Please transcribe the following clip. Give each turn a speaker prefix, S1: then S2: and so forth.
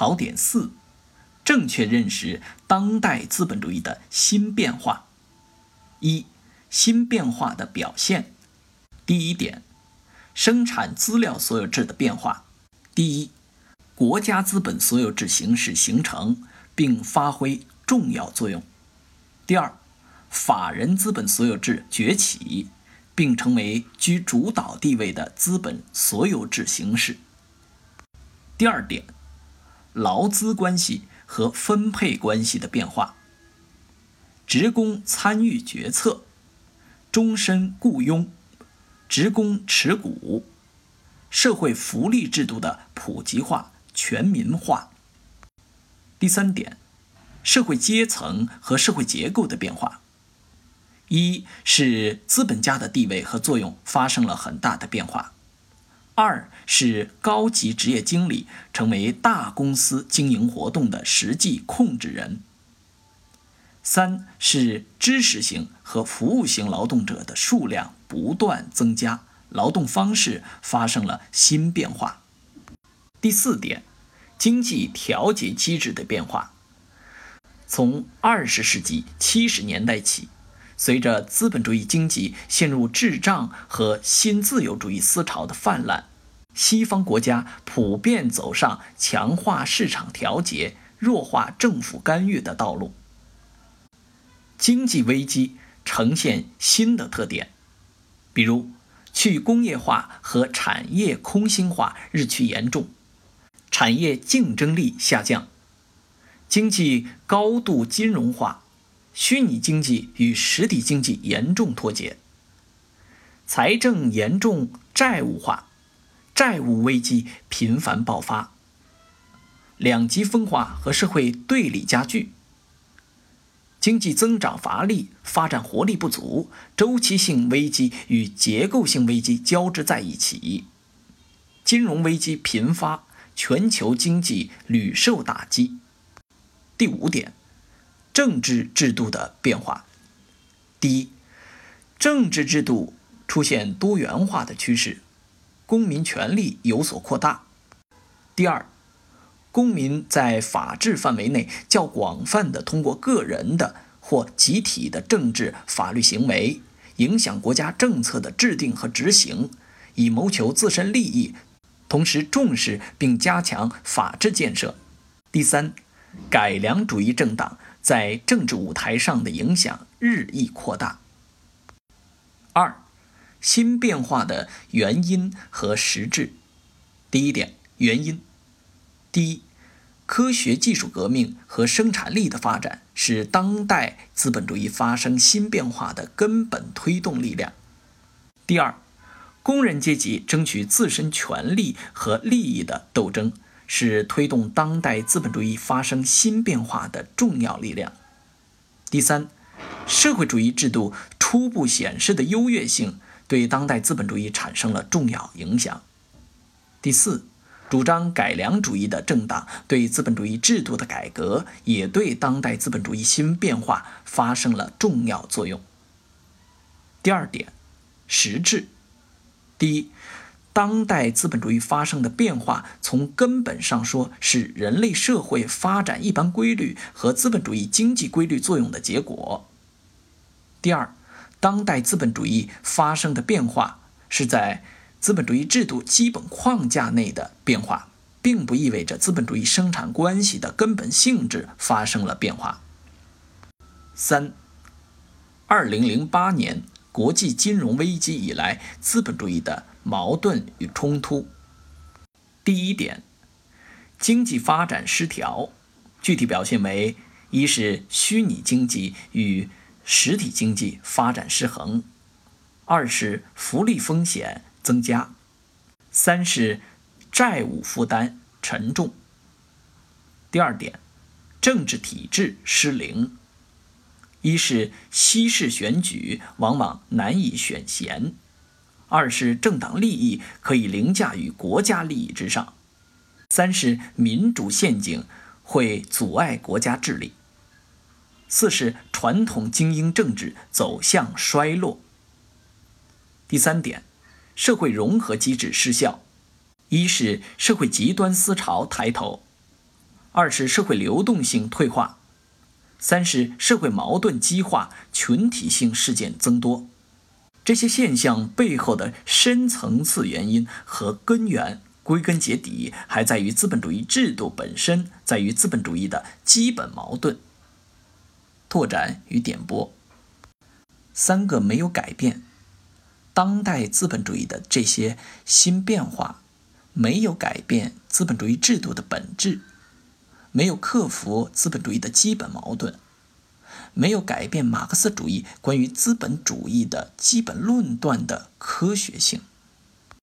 S1: 考点四：正确认识当代资本主义的新变化。一、新变化的表现。第一点，生产资料所有制的变化。第一，国家资本所有制形式形成并发挥重要作用。第二，法人资本所有制崛起，并成为居主导地位的资本所有制形式。第二点，劳资关系和分配关系的变化。职工参与决策，终身雇佣，职工持股，社会福利制度的普及化、全民化。第三点，社会阶层和社会结构的变化。一是资本家的地位和作用发生了很大的变化；二是高级职业经理成为大公司经营活动的实际控制人；三是知识型和服务型劳动者的数量不断增加，劳动方式发生了新变化。第四点，经济调节机制的变化。从二十世纪七十年代起。随着资本主义经济陷入滞胀和新自由主义思潮的泛滥，西方国家普遍走上强化市场调节、弱化政府干预的道路。经济危机呈现新的特点，比如去工业化和产业空心化日趋严重，产业竞争力下降，经济高度金融化。虚拟经济与实体经济严重脱节，财政严重债务化，债务危机频繁爆发，两极分化和社会对立加剧，经济增长乏力，发展活力不足，周期性危机与结构性危机交织在一起，金融危机频发，全球经济屡受打击。第五点。政治制度的变化。第一，政治制度出现多元化的趋势，公民权利有所扩大。第二，公民在法治范围内较广泛的通过个人的或集体的政治法律行为，影响国家政策的制定和执行，以谋求自身利益，同时重视并加强法治建设。第三，改良主义政党。在政治舞台上的影响日益扩大。二，新变化的原因和实质。第一点，原因。第一，科学技术革命和生产力的发展是当代资本主义发生新变化的根本推动力量。第二，工人阶级争取自身权利和利益的斗争。是推动当代资本主义发生新变化的重要力量。第三，社会主义制度初步显示的优越性对当代资本主义产生了重要影响。第四，主张改良主义的政党对资本主义制度的改革也对当代资本主义新变化发生了重要作用。第二点，实质。第一。当代资本主义发生的变化，从根本上说是人类社会发展一般规律和资本主义经济规律作用的结果。第二，当代资本主义发生的变化是在资本主义制度基本框架内的变化，并不意味着资本主义生产关系的根本性质发生了变化。三，二零零八年国际金融危机以来，资本主义的。矛盾与冲突。第一点，经济发展失调，具体表现为：一是虚拟经济与实体经济发展失衡；二是福利风险增加；三是债务负担沉重。第二点，政治体制失灵：一是西式选举往往难以选贤。二是政党利益可以凌驾于国家利益之上，三是民主陷阱会阻碍国家治理，四是传统精英政治走向衰落。第三点，社会融合机制失效，一是社会极端思潮抬头，二是社会流动性退化，三是社会矛盾激化，群体性事件增多。这些现象背后的深层次原因和根源，归根结底还在于资本主义制度本身，在于资本主义的基本矛盾。拓展与点拨，三个没有改变，当代资本主义的这些新变化，没有改变资本主义制度的本质，没有克服资本主义的基本矛盾。没有改变马克思主义关于资本主义的基本论断的科学性。